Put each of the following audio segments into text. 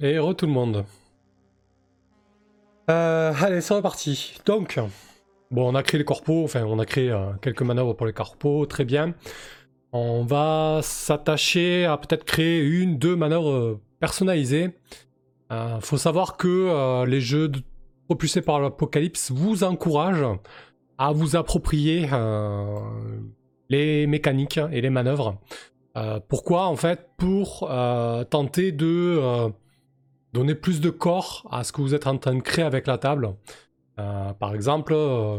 et re tout le monde. Euh, allez, c'est reparti. Donc, on a créé les corpos, enfin, on a créé euh, quelques manœuvres pour les corpos, très bien. On va s'attacher à peut-être créer une, deux manœuvres euh, personnalisées. Euh, faut savoir que les jeux propulsés par l'Apocalypse vous encouragent à vous approprier les mécaniques et les manœuvres. pourquoi En fait, pour tenter de donner plus de corps à ce que vous êtes en train de créer avec la table. Euh, par exemple, euh,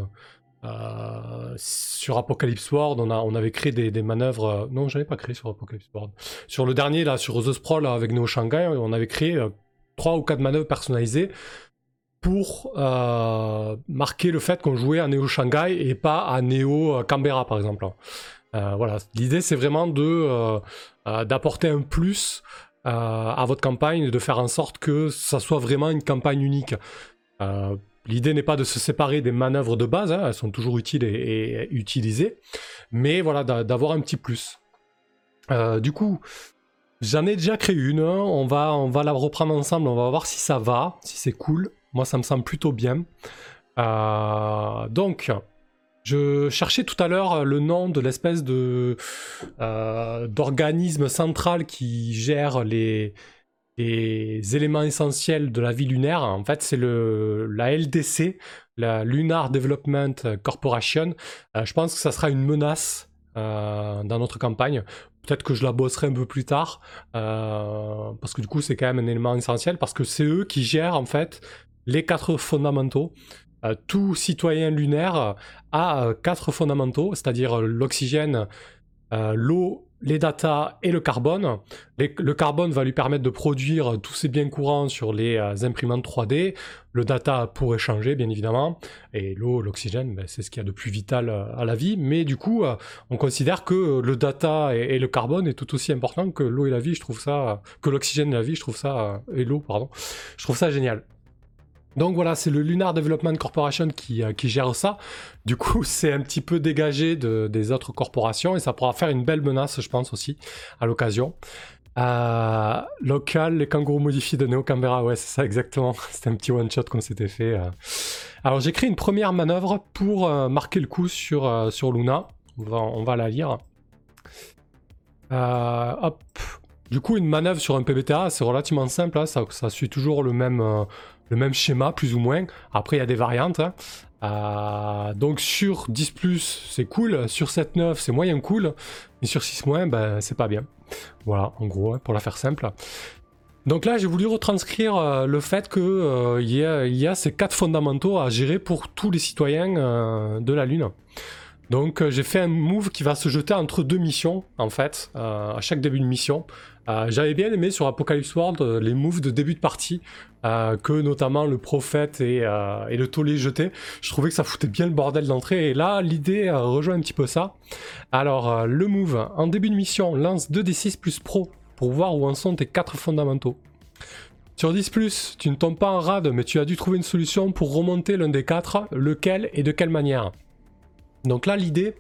euh, sur Apocalypse World, on, avait créé des, manœuvres. Non, je n'avais pas créé sur Apocalypse World. Sur le dernier, là, sur The Sprawl avec Neo Shanghai, on avait créé trois ou quatre manœuvres personnalisées pour marquer le fait qu'on jouait à Neo Shanghai et pas à Neo Canberra, par exemple. voilà, l'idée c'est vraiment de d'apporter un plus à votre campagne, de faire en sorte que ça soit vraiment une campagne unique. Euh, l'idée n'est pas de se séparer des manœuvres de base, hein, elles sont toujours utiles et, utilisées, mais voilà, d'avoir un petit plus. Euh, du coup, j'en ai déjà créé une, hein. on va, on va la reprendre ensemble, on va voir si ça va, si c'est cool. Moi, ça me semble plutôt bien. Euh, donc, je cherchais tout à l'heure le nom de l'espèce de euh, d'organisme central qui gère les, éléments essentiels de la vie lunaire. En fait, c'est le la LDC, la Lunar Development Corporation. Euh, je pense que ça sera une menace euh, dans notre campagne. Peut-être que je la bosserai un peu plus tard, parce que du coup, c'est quand même un élément essentiel, parce que c'est eux qui gèrent en fait les quatre fondamentaux. Euh, tout citoyen lunaire a euh, quatre fondamentaux, c'est-à-dire l'oxygène, euh, l'eau, les data et le carbone. le carbone va lui permettre de produire tous ses biens courants sur les imprimantes 3D. Le data pour échanger, bien évidemment. Et l'eau, l'oxygène, ben, c'est ce qu'il y a de plus vital à la vie. Mais du coup, on considère que le data et, le carbone est tout aussi important que l'eau et la vie. Je trouve ça, que l'oxygène et la vie, je trouve ça, et l'eau, pardon. Je trouve ça génial. Donc voilà, c'est le Lunar Development Corporation qui, euh, gère ça. Du coup, c'est un petit peu dégagé de, des autres corporations et ça pourra faire une belle menace, je pense aussi, à l'occasion. Euh, local, les kangourous modifiés de Neo Canberra, ouais, c'est ça exactement. C'était un petit one-shot qu'on s'était fait. Euh. Alors j'ai créé une première manœuvre pour marquer le coup sur, Luna. On va, la lire. hop. Du coup, une manœuvre sur un PBTA, c'est relativement simple. Hein. Ça, suit toujours le même, le même schéma, plus ou moins. Après, il y a des variantes. Hein. Euh, donc sur 10 c'est cool. Sur 7.9, c'est moyen cool. Et sur 6 ben, c'est pas bien. Voilà, en gros, hein, pour la faire simple. Donc là, j'ai voulu retranscrire euh, le fait qu'il euh, y, a, ces quatre fondamentaux à gérer pour tous les citoyens de la Lune. Donc j'ai fait un move qui va se jeter entre deux missions, en fait, à chaque début de mission. Euh, j'avais bien aimé sur Apocalypse World euh, les moves de début de partie, euh, que notamment le prophète et, le tollé jeté. Je trouvais que ça foutait bien le bordel d'entrée, et là l'idée rejoint un petit peu ça. Alors, le move, en début de mission, lance 2d6 plus pro pour voir où en sont tes 4 fondamentaux. Sur 10, tu ne tombes pas en rade, mais tu as dû trouver une solution pour remonter l'un des 4, lequel et de quelle manière. Donc là, l'idée,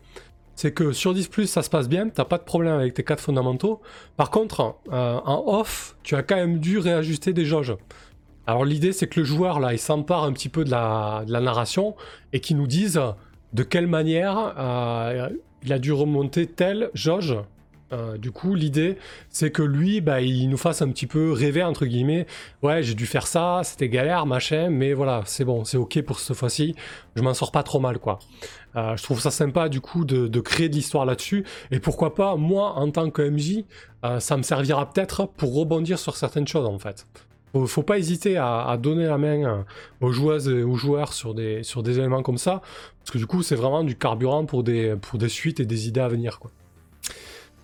c'est que sur 10 ça se passe bien, t'as pas de problème avec tes 4 fondamentaux. Par contre, euh, en off, tu as quand même dû réajuster des jauges. Alors l'idée c'est que le joueur là, il s'empare un petit peu de la, narration et qu'il nous dise de quelle manière euh, il a dû remonter telle jauge euh, du coup, l'idée, c'est que lui, bah, il nous fasse un petit peu rêver, entre guillemets. Ouais, j'ai dû faire ça, c'était galère, machin, mais voilà, c'est bon, c'est ok pour cette fois-ci. Je m'en sors pas trop mal, quoi. Euh, je trouve ça sympa, du coup, de, créer de l'histoire là-dessus. Et pourquoi pas, moi, en tant que MJ, ça me servira peut-être pour rebondir sur certaines choses, en fait. Faut, faut pas hésiter à, donner la main aux joueuses et aux joueurs sur des, sur des éléments comme ça, parce que du coup, c'est vraiment du carburant pour des, pour des suites et des idées à venir, quoi.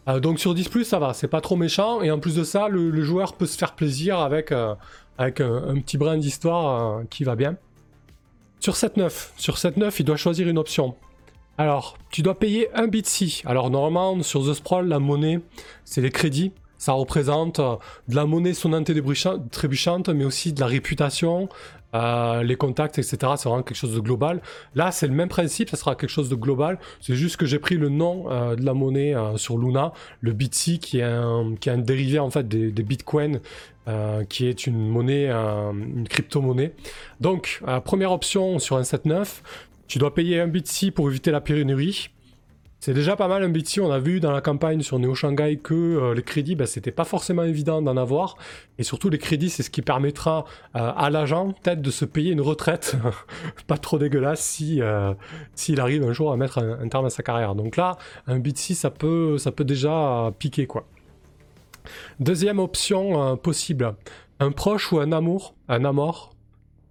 Euh, donc sur 10 ça va, c'est pas trop méchant. Et en plus de ça, le, joueur peut se faire plaisir avec, euh, avec un, petit brin d'histoire euh, qui va bien. Sur 7.9, sur 7.9, il doit choisir une option. Alors, tu dois payer un bit si. Alors normalement, sur The Sprawl, la monnaie, c'est les crédits. Ça représente de la monnaie sonnante et trébuchante, mais aussi de la réputation, les contacts, etc. C'est vraiment quelque chose de global. Là, c'est le même principe, ça sera quelque chose de global. C'est juste que j'ai pris le nom de la monnaie sur Luna, le Bitsy, qui est un, qui est un dérivé en fait des, des bitcoins euh, qui est une monnaie, une crypto-monnaie. Donc, euh, première option sur un 7.9, tu dois payer un BTC pour éviter la pénurie. C'est déjà pas mal un BTC, on a vu dans la campagne sur Neo Shanghai que euh, les crédits, ben, c'était pas forcément évident d'en avoir. Et surtout, les crédits, c'est ce qui permettra à l'agent peut-être de se payer une retraite pas trop dégueulasse si s'il arrive un jour à mettre un, terme à sa carrière. Donc là, un BTC, ça peut, déjà piquer quoi. Deuxième option euh, possible, un proche ou un amour, un amour.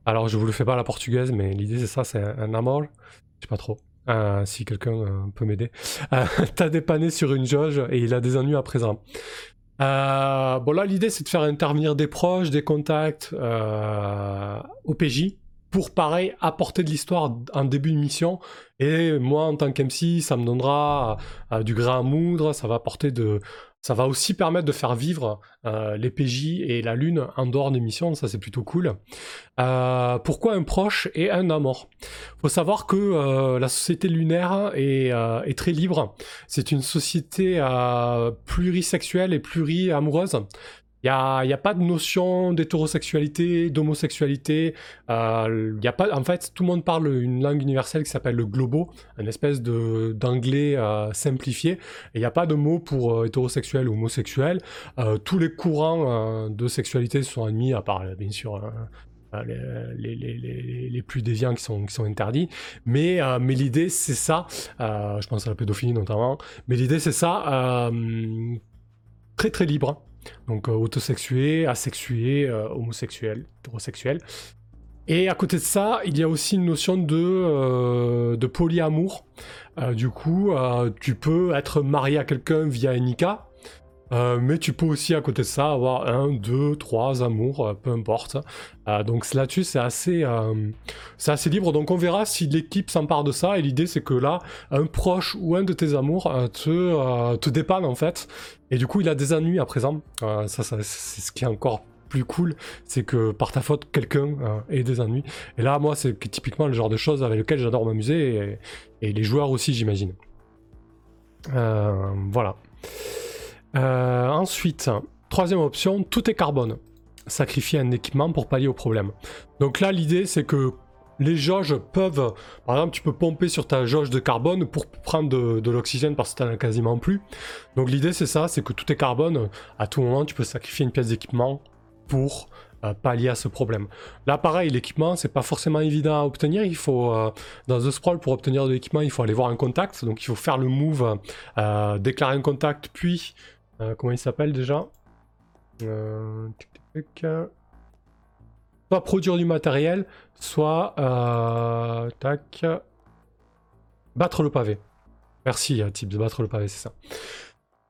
Alors je vous le fais pas à la portugaise, mais l'idée c'est ça, c'est un amour. Je sais pas trop. Euh, si quelqu'un euh, peut m'aider. T'as dépanné sur une jauge et il a des ennuis à présent. bon là l'idée c'est de faire intervenir des proches, des contacts au PJ pour pareil apporter de l'histoire en début de mission. Et moi en tant qu'MC ça me donnera du grain à moudre, ça va apporter de ça va aussi permettre de faire vivre euh, les PJ et la Lune en dehors des missions, ça c'est plutôt cool. Euh, pourquoi un proche et un amour? Faut savoir que euh, la société lunaire est, est très libre. C'est une société plurisexuelle et pluriamoureuse. Il n'y a, pas de notion d'hétérosexualité, d'homosexualité. Euh, a en fait, tout le monde parle une langue universelle qui s'appelle le globo, une espèce d'anglais euh, simplifié. Il n'y a pas de mot pour euh, hétérosexuel ou homosexuel. Euh, tous les courants de sexualité sont admis, à part, bien sûr, les, plus déviants qui sont, interdits. Mais l'idée, c'est ça. je pense à la pédophilie notamment. Mais l'idée, c'est ça. très, très libre. Donc euh, autosexué, asexué, euh, homosexuel, hétérosexuel. Et à côté de ça, il y a aussi une notion de, euh, de polyamour. du coup, tu peux être marié à quelqu'un via Enika, euh, mais tu peux aussi à côté de ça avoir un, deux, trois amours, euh, peu importe. Euh, donc là-dessus c'est assez, c'est assez libre. Donc on verra si l'équipe s'empare de ça. Et l'idée c'est que là, un proche ou un de tes amours te, te dépanne en fait. Et du coup il a des ennuis à présent. ça, c'est ce qui est encore plus cool, c'est que par ta faute, quelqu'un ait des ennuis. Et là, moi, c'est typiquement le genre de choses avec lequel j'adore m'amuser, et, et, les joueurs aussi, j'imagine. voilà. Euh, ensuite, troisième option, tout est carbone. Sacrifier un équipement pour pallier au problème. Donc là, l'idée, c'est que les jauges peuvent, par exemple, tu peux pomper sur ta jauge de carbone pour prendre de, l'oxygène parce que tu n'en as quasiment plus. Donc l'idée, c'est ça, c'est que tout est carbone. À tout moment, tu peux sacrifier une pièce d'équipement pour euh, pallier à ce problème. Là, pareil, l'équipement, c'est pas forcément évident à obtenir. Il faut, euh, dans The Sprawl, pour obtenir de l'équipement, il faut aller voir un contact. Donc il faut faire le move, déclarer un contact, puis euh, comment il s'appelle déjà euh, Soit produire du matériel, soit euh, tac, battre le pavé. Merci, type de battre le pavé, c'est ça.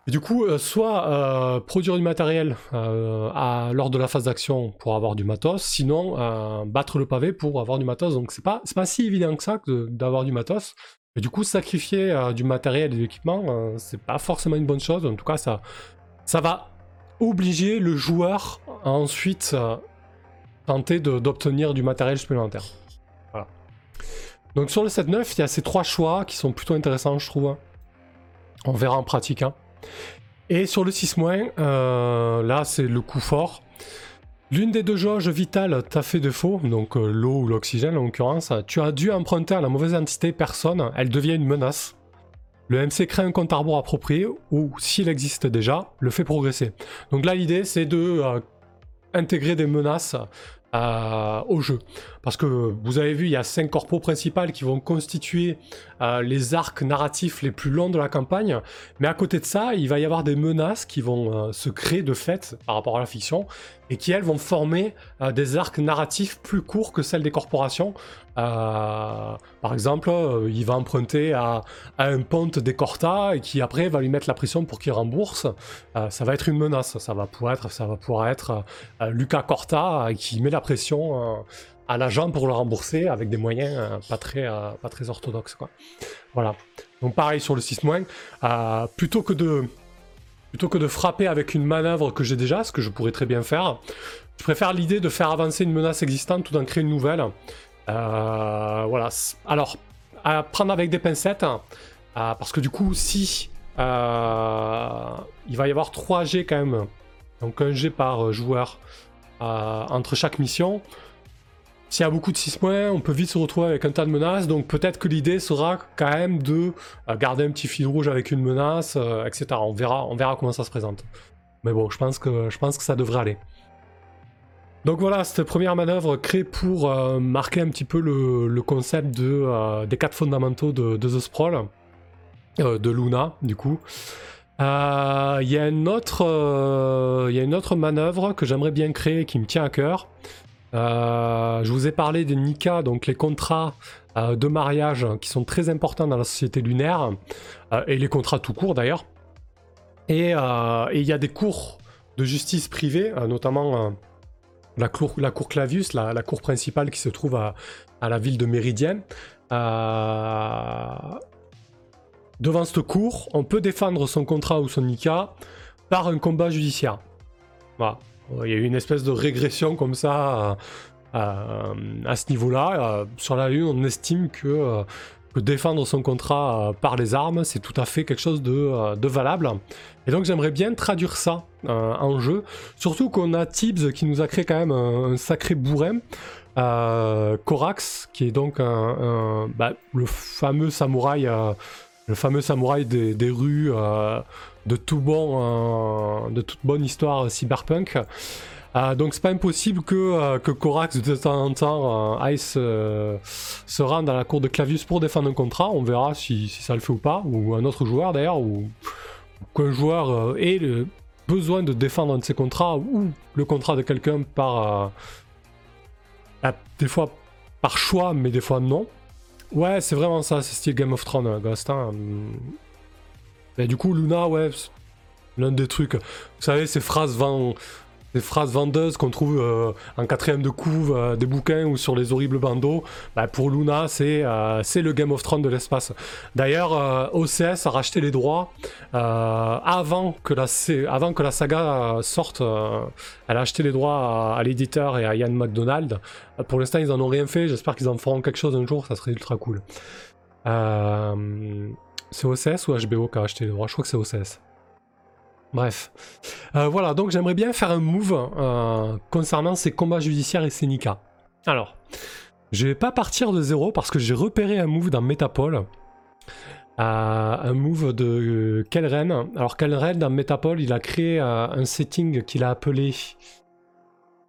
du coup, soit produire du matériel lors de la phase d'action pour avoir du matos, sinon battre le pavé pour avoir du matos. Donc c'est pas, pas si évident que ça d'avoir du matos. Du coup, sacrifier euh, du matériel et de l'équipement, euh, c'est pas forcément une bonne chose. En tout cas, ça, ça va obliger le joueur à ensuite euh, tenter d'obtenir du matériel supplémentaire. Donc sur le 7-9, il y a ces trois choix qui sont plutôt intéressants, je trouve. On verra en pratique. Hein. Et sur le 6-, là, c'est le coup fort. L'une des deux jauges vitales t'a fait défaut, donc euh, l'eau ou l'oxygène en l'occurrence. Tu as dû emprunter à la mauvaise entité personne, elle devient une menace. Le MC crée un compte arbre approprié ou, s'il existe déjà, le fait progresser. Donc là, l'idée, c'est de euh, intégrer des menaces euh, au jeu. Parce que vous avez vu, il y a cinq corpos principales qui vont constituer euh, les arcs narratifs les plus longs de la campagne. Mais à côté de ça, il va y avoir des menaces qui vont euh, se créer de fait par rapport à la fiction et qui, elles, vont former des arcs narratifs plus courts que celles des corporations. par exemple, il va emprunter à, un ponte des Corta et qui après va lui mettre la pression pour qu'il rembourse. ça va être une menace. Ça va pouvoir être, ça va pouvoir être Lucas Corta qui met la pression à l'agent pour le rembourser avec des moyens euh, pas, très, euh, pas très orthodoxes. Quoi. Voilà. Donc pareil sur le 6 euh, plutôt que de plutôt que de frapper avec une manœuvre que j'ai déjà, ce que je pourrais très bien faire, je préfère l'idée de faire avancer une menace existante ou d'en créer une nouvelle. Euh, voilà. Alors, à prendre avec des pincettes, euh, parce que du coup, si euh, il va y avoir 3 G quand même, donc un G par joueur entre chaque mission. S'il y a beaucoup de 6 points, on peut vite se retrouver avec un tas de menaces, donc peut-être que l'idée sera quand même de garder un petit fil rouge avec une menace, etc. On verra, on verra comment ça se présente. Mais bon, je pense que, je pense que ça devrait aller. Donc voilà, cette première manœuvre créée pour euh, marquer un petit peu le, concept de, euh, des quatre fondamentaux de, The Sprawl, euh, de Luna du coup. Il y, a une autre, y a une autre manœuvre que j'aimerais bien créer qui me tient à cœur. je vous ai parlé des Nika, donc les contrats de mariage qui sont très importants dans la société lunaire, et les contrats tout court d'ailleurs. Et il y a des cours de justice privée, notamment la cour, la cour Clavius, la, cour principale qui se trouve à, la ville de Méridienne. Euh, devant cette cour, on peut défendre son contrat ou son ICA par un combat judiciaire. Voilà. Il y a eu une espèce de régression comme ça euh, à ce niveau-là. Euh, sur la Lune, on estime que défendre son contrat euh, par les armes, c'est tout à fait quelque chose de, euh, valable. Et donc j'aimerais bien traduire ça euh, en jeu, surtout qu'on a Tibbs qui nous a créé quand même un, sacré bourrin. Korax, qui est donc bah, le fameux samouraï, le fameux samouraï des, rues de tout bon, de toute bonne histoire cyberpunk. Euh, donc c'est pas impossible que, euh, que Corax de temps en temps euh, aille se, rendre à la cour de Clavius pour défendre un contrat. On verra si, ça le fait ou pas, ou un autre joueur d'ailleurs, ou qu'un joueur ait le besoin de défendre un de ses contrats ou le contrat de quelqu'un par des fois par choix, mais des fois non. Ouais, c'est vraiment ça, c'est style Game of Thrones, Ghost. Hein. Et du coup, Luna, ouais, l'un des trucs. Vous savez, ces phrases vont des phrases vendeuses qu'on trouve euh, en quatrième de couve euh, des bouquins ou sur les horribles bandeaux, bah, pour Luna, euh, c'est le Game of Thrones de l'espace. D'ailleurs, OCS a racheté les droits avant, que la, avant que la saga sorte. elle a acheté les droits à, l'éditeur et à Ian McDonald. pour l'instant, ils en ont rien fait. J'espère qu'ils en feront quelque chose un jour. Ça serait ultra cool. c'est OCS ou HBO qui a acheté les droits? Je crois que c'est OCS. Bref. Euh, voilà, donc j'aimerais bien faire un move euh, concernant ces combats judiciaires et ces. Alors, je vais pas partir de zéro parce que j'ai repéré un move dans Metapole. Euh, un move de Kelren. Alors Kelren dans Metapole, il a créé un setting qu'il a appelé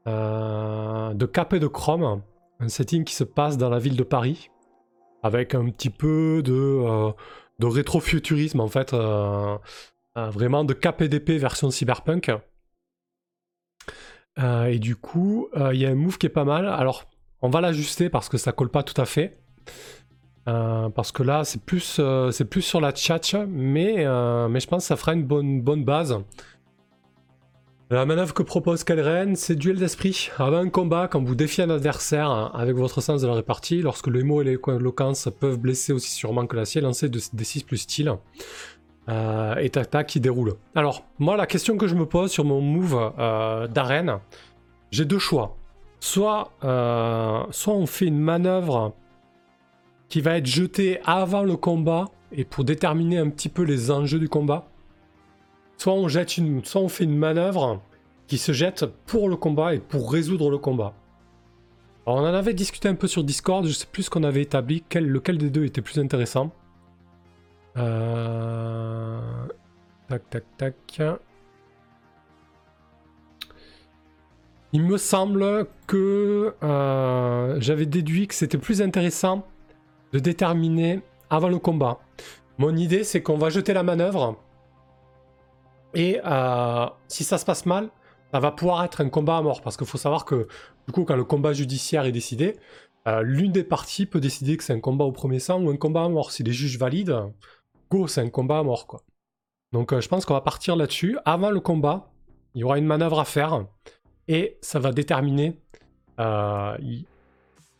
de cap et de chrome. Un setting qui se passe dans la ville de Paris. Avec un petit peu de, rétrofuturisme en fait vraiment de KPDP version cyberpunk. Euh, et du coup, euh, il y a un move qui est pas mal. Alors, on va l'ajuster parce que ça colle pas tout à fait. parce que là, c'est plus, c'est plus sur la tchatch, mais, mais je pense que ça fera une bonne, bonne base. La manœuvre que propose Kalren, c'est duel d'esprit. Avant un combat, quand vous défiez un adversaire avec votre sens de la répartie, lorsque les mots et l'éloquence peuvent blesser aussi sûrement que l'acier, lancez des 6 plus style euh, et tac qui déroule. Alors, moi, la question que je me pose sur mon move euh, d'arène, j'ai deux choix. Soit, euh, soit on fait une manœuvre qui va être jetée avant le combat et pour déterminer un petit peu les enjeux du combat. Soit on, jette une, soit on fait une manœuvre qui se jette pour le combat et pour résoudre le combat. Alors on en avait discuté un peu sur Discord, je sais plus qu'on avait établi, lequel des deux était plus intéressant. Euh... Tac, tac, tac. Il me semble que euh, j'avais déduit que c'était plus intéressant de déterminer avant le combat. Mon idée, c'est qu'on va jeter la manœuvre. Et euh, si ça se passe mal, ça va pouvoir être un combat à mort. Parce qu'il faut savoir que, du coup, quand le combat judiciaire est décidé, l'une des parties peut décider que c'est un combat au premier sang ou un combat à mort. Si les juges valident, c'est un combat à mort, quoi. Donc euh, je pense qu'on va partir là-dessus. Avant le combat, il y aura une manœuvre à faire, et ça va déterminer euh,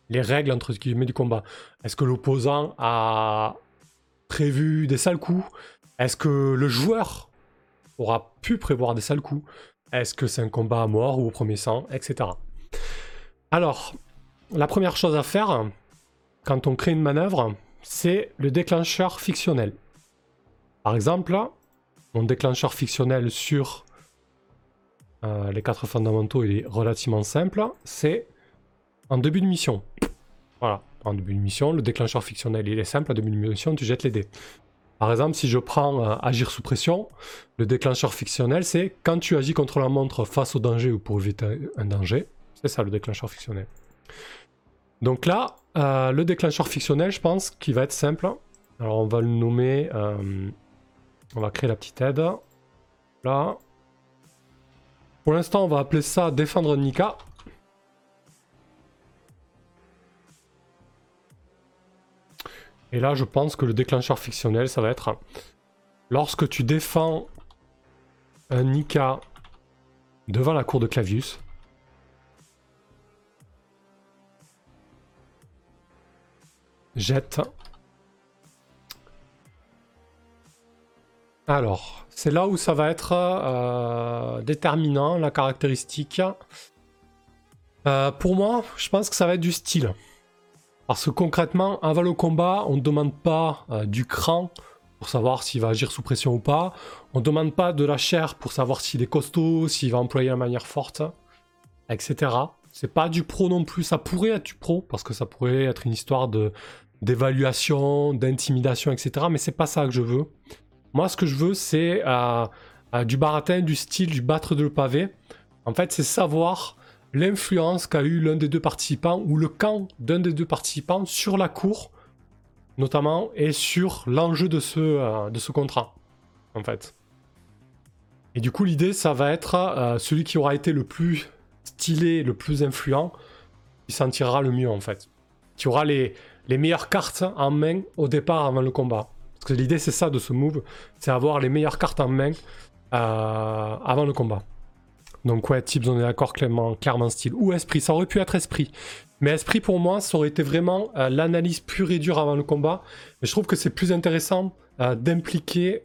les règles, entre guillemets, du combat. Est-ce que l'opposant a prévu des sales coups? Est-ce que le joueur aura pu prévoir des sales coups? Est-ce que c'est un combat à mort ou au premier sang, etc. Alors, la première chose à faire, quand on crée une manœuvre, c'est le déclencheur fictionnel. Par exemple, mon déclencheur fictionnel sur euh, les quatre fondamentaux, il est relativement simple. C'est en début de mission. Voilà, en début de mission, le déclencheur fictionnel, il est simple. En début de mission, tu jettes les dés. Par exemple, si je prends euh, agir sous pression, le déclencheur fictionnel, c'est quand tu agis contre la montre face au danger ou pour éviter un danger. C'est ça le déclencheur fictionnel. Donc là, euh, le déclencheur fictionnel, je pense qu'il va être simple. Alors on va le nommer, on va créer la petite aide. Là. Pour l'instant, on va appeler ça défendre Nika. Et là, je pense que le déclencheur fictionnel, ça va être lorsque tu défends un Nika devant la cour de Clavius, Jette. Alors, c'est là où ça va être euh, déterminant, la caractéristique. Euh, pour moi, je pense que ça va être du style. Parce que concrètement, avant le combat, on ne demande pas euh, du cran pour savoir s'il va agir sous pression ou pas. On ne demande pas de la chair pour savoir s'il est costaud, s'il va employer la manière forte, etc. C'est pas du pro non plus. Ça pourrait être du pro, parce que ça pourrait être une histoire d'évaluation, d'intimidation, etc. Mais c'est pas ça que je veux. Moi, ce que je veux, c'est euh, euh, du baratin, du style, du battre de le pavé. En fait, c'est savoir l'influence qu'a eu l'un des deux participants ou le camp d'un des deux participants sur la cour, notamment, et sur l'enjeu de ce, euh, contrat, en fait. Et du coup, l'idée, ça va être celui qui aura été le plus stylé, le plus influent, qui s'en tirera le mieux, en fait. Qui aura les meilleures cartes en main au départ avant le combat. Parce que l'idée c'est ça de ce move, c'est avoir les meilleures cartes en main euh, avant le combat. Donc ouais, Tips on est d'accord clairement, style. Ou esprit, ça aurait pu être esprit. Mais esprit pour moi, ça aurait été vraiment euh, l'analyse pure et dure avant le combat. Mais je trouve que c'est plus intéressant euh, d'impliquer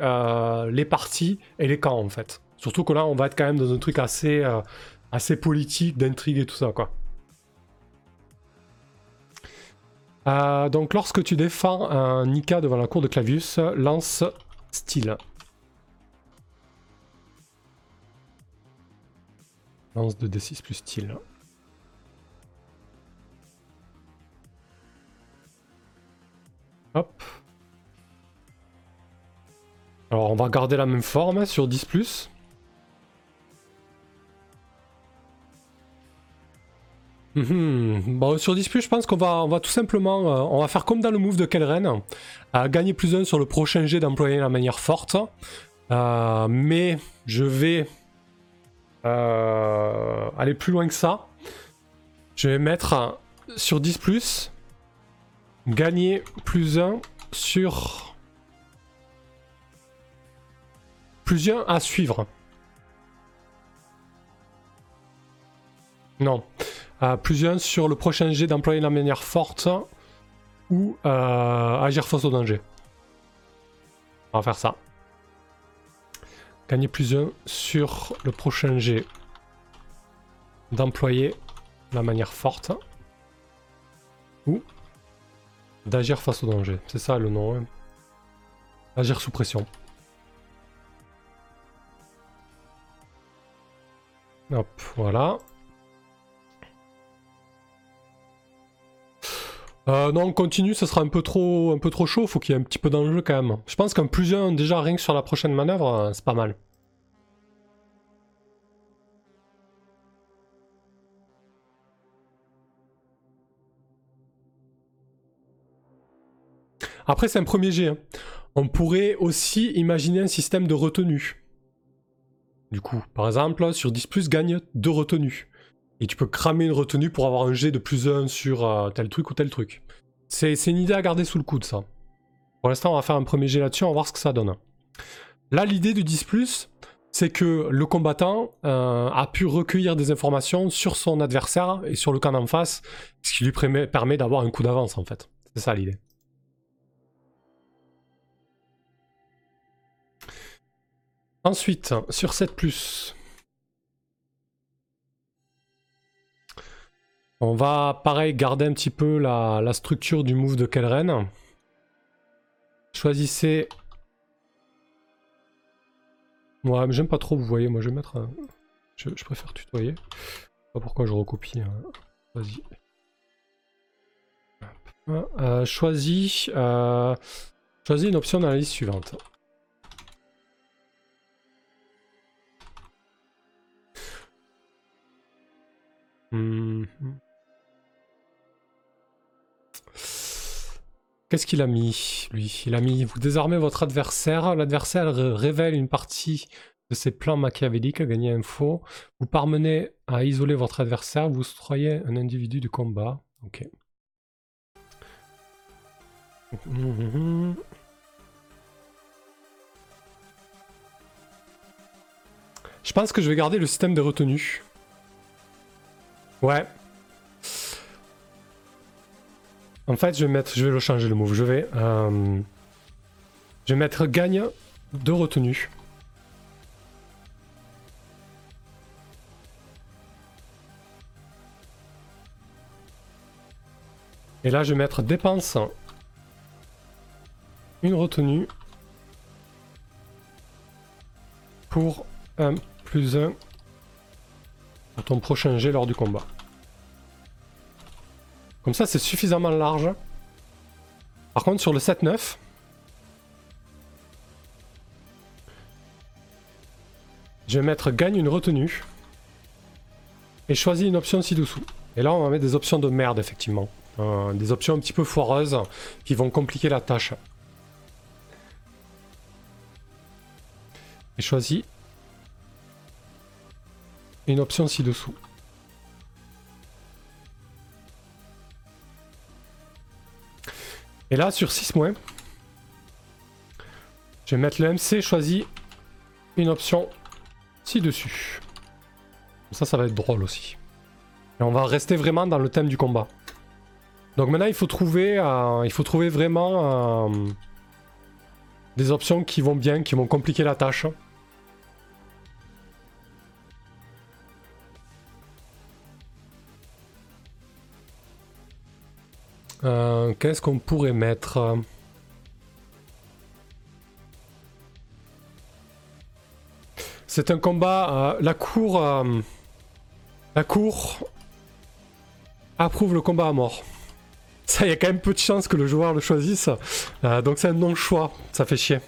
les parties et les camps en fait. Surtout que là, on va être quand même dans un truc assez, assez politique, d'intrigue et tout ça quoi. Euh, donc lorsque tu défends un Nika devant la cour de Clavius, lance style. Lance de D6 plus style. Hop. Alors on va garder la même forme sur 10 plus. Mhm. Bon, sur 10 je pense qu'on va, on va tout simplement, euh, on va faire comme dans le move de Kelren, à gagner plus 1 sur le prochain jet d'employer la manière forte. Euh, mais je vais euh, aller plus loin que ça. Je vais mettre sur 10 gagner plus 1 sur plus 1 à suivre. Non plus un sur le prochain jet d'employer la manière forte ou euh, agir face au danger. On va faire ça. Gagner plus un sur le prochain jet d'employer la manière forte ou d'agir face au danger. C'est ça le nom. Hein. Agir sous pression. Hop, voilà. Euh, non, on continue, ça sera un peu trop, un peu trop chaud, faut qu'il y ait un petit peu d'enjeu quand même. Je pense qu'un plus un, déjà rien sur la prochaine manœuvre, euh, c'est pas mal. Après, c'est un premier jet. Hein. On pourrait aussi imaginer un système de retenue. Du coup, par exemple, sur 10+, gagne 2 retenues. Et tu peux cramer une retenue pour avoir un jet de plus 1 sur euh, tel truc ou tel truc. C'est une idée à garder sous le coude, ça. Pour l'instant, on va faire un premier jet là-dessus, on va voir ce que ça donne. Là, l'idée du 10+, c'est que le combattant euh, a pu recueillir des informations sur son adversaire et sur le camp d'en face, ce qui lui permet d'avoir un coup d'avance, en fait. C'est ça l'idée. Ensuite, sur 7+, on va pareil garder un petit peu la, structure du move de Kelren. Choisissez Ouais, mais j'aime pas trop, vous voyez, moi je vais mettre... Un... Je, préfère tutoyer. Pas pourquoi je recopie. Hein. Vas-y. Euh, choisis, euh, choisis une option dans la liste suivante. Hmm. Qu'est-ce qu'il a mis, lui? Il a mis Vous désarmez votre adversaire. L'adversaire révèle une partie de ses plans machiavéliques, gagner info. Vous parmenez à isoler votre adversaire. Vous stroyez un individu du combat. Ok. Je pense que je vais garder le système de retenue. Ouais, En fait, je vais mettre, je vais le changer le move. Je vais, euh, je vais mettre gagne de retenue. Et là, je vais mettre dépense une retenue pour un plus 1 pour ton prochain jet lors du combat. Comme ça, c'est suffisamment large. Par contre, sur le 7-9... Je vais mettre gagne une retenue. Et choisis une option ci-dessous. Et là, on va mettre des options de merde, effectivement. Euh, des options un petit peu foireuses qui vont compliquer la tâche. Et choisis une option ci-dessous. Et là, sur 6 mois, je vais mettre le MC choisi une option ci-dessus. Ça, ça va être drôle aussi. Et on va rester vraiment dans le thème du combat. Donc maintenant, il faut trouver, euh, il faut trouver vraiment euh, des options qui vont bien, qui vont compliquer la tâche. Euh, qu'est-ce qu'on pourrait mettre C'est un combat. Euh, la cour. Euh, la cour approuve le combat à mort. Ça, il y a quand même peu de chances que le joueur le choisisse. donc c'est un non-choix. Ça fait chier.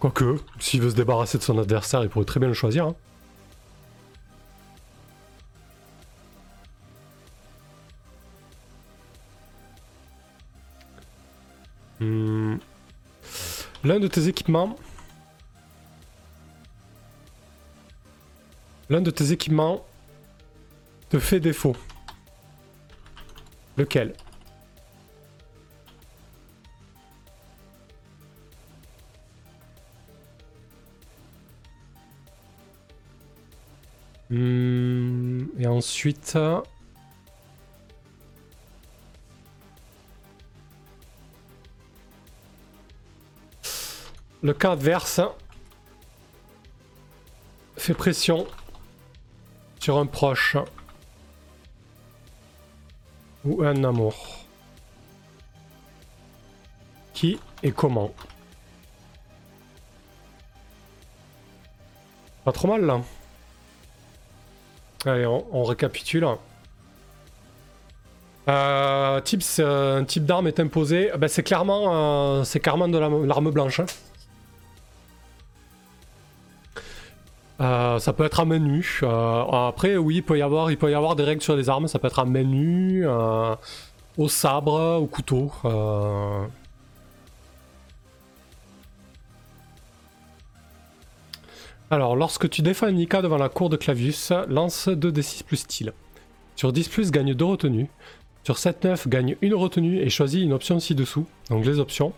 Quoique, s'il veut se débarrasser de son adversaire, il pourrait très bien le choisir. Hein. Hmm. L'un de tes équipements. L'un de tes équipements te fait défaut. Lequel? Hmm. Et ensuite... Le cas adverse fait pression sur un proche ou un amour. Qui et comment? Pas trop mal là. Allez, on, récapitule. Euh, tips, un type d'arme est imposé. Ben, c'est clairement, euh, c'est clairement de l'arme blanche. Hein. Euh, ça peut être un menu. Euh, après, oui, il peut, y avoir, il peut y avoir des règles sur les armes. Ça peut être un menu, euh, au sabre, au couteau. Alors, lorsque tu défends Nika devant la cour de Clavius, lance 2d6 plus style. Sur 10 plus, gagne 2 retenues. Sur 7-9, gagne une retenue et choisis une option ci-dessous. Donc les options.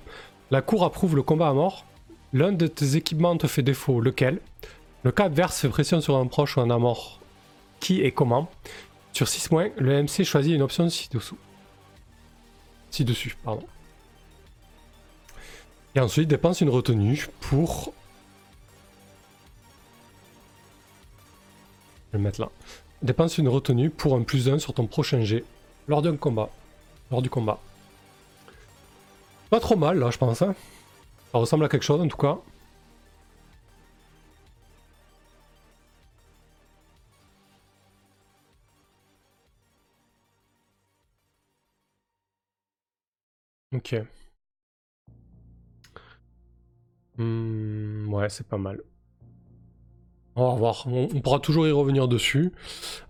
La cour approuve le combat à mort. L'un de tes équipements te fait défaut, lequel? Le cas adverse fait pression sur un proche ou un amort. Qui et comment Sur 6 mois, le MC choisit une option ci-dessous. Ci-dessus, pardon. Et ensuite dépense une retenue pour. Je vais le mettre là. Dépense une retenue pour un plus 1 sur ton prochain G lors d'un combat. Lors du combat. Pas trop mal là, je pense. Hein. Ça ressemble à quelque chose en tout cas. Ok. Hmm, ouais, c'est pas mal. On va voir, on, pourra toujours y revenir dessus.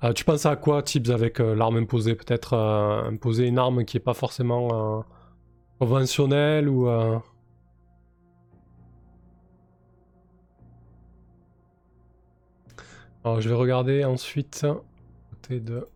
Euh, tu penses à quoi, Tibbs, avec euh, l'arme imposée? Peut-être euh, imposer une arme qui est pas forcément conventionnelle ou... Alors, je vais regarder ensuite côté de...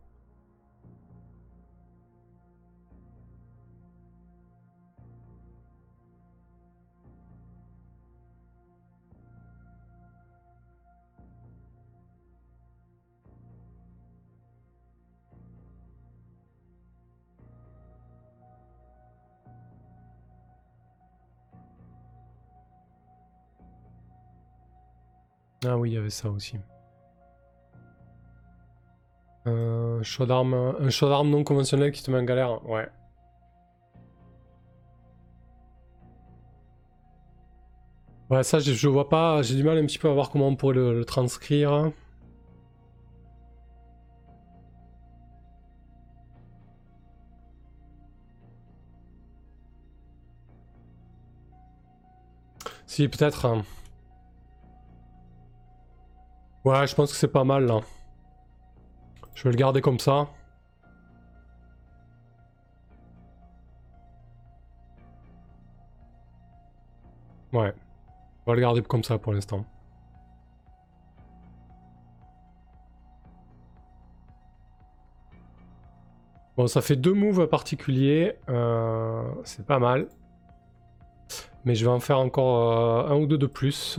Ah oui, il y avait ça aussi. Un choix d'arme, un non conventionnel qui te met en galère, ouais. Ouais, ça je, vois pas, j'ai du mal un petit peu à voir comment on pourrait le, transcrire. Si, peut-être. Ouais, je pense que c'est pas mal là. Je vais le garder comme ça. Ouais. On va le garder comme ça pour l'instant. Bon, ça fait deux moves particuliers. Euh, c'est pas mal. Mais je vais en faire encore euh, un ou deux de plus.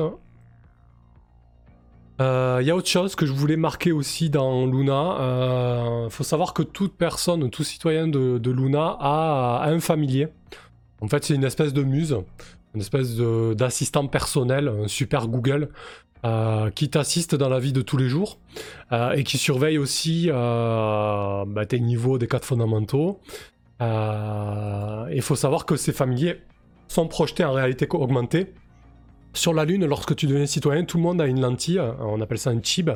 Il euh, y a autre chose que je voulais marquer aussi dans Luna. Il euh, faut savoir que toute personne, tout citoyen de, Luna a, un familier. En fait, c'est une espèce de muse, une espèce d'assistant personnel, un super Google, euh, qui t'assiste dans la vie de tous les jours et qui surveille aussi bah, tes niveaux des quatre fondamentaux. Il faut savoir que ces familiers sont projetés en réalité augmentée sur la Lune, lorsque tu deviens citoyen, tout le monde a une lentille, euh, on appelle ça un chip,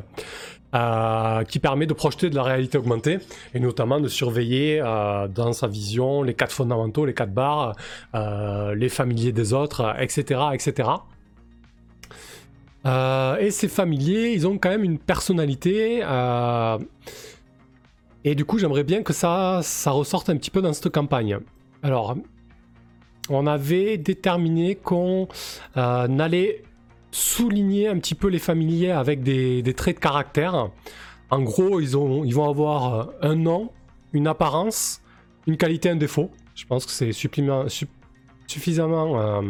euh, qui permet de projeter de la réalité augmentée et notamment de surveiller euh, dans sa vision les quatre fondamentaux, les quatre barres, les familiers des autres, etc. etc. et ces familiers, ils ont quand même une personnalité. et du coup, j'aimerais bien que ça, ça ressorte un petit peu dans cette campagne. Alors, on avait déterminé qu'on euh, allait souligner un petit peu les familiers avec des, traits de caractère. En gros, ils, ont, ils vont avoir euh, un nom, une apparence, une qualité, un défaut. Je pense que c'est suffisamment euh,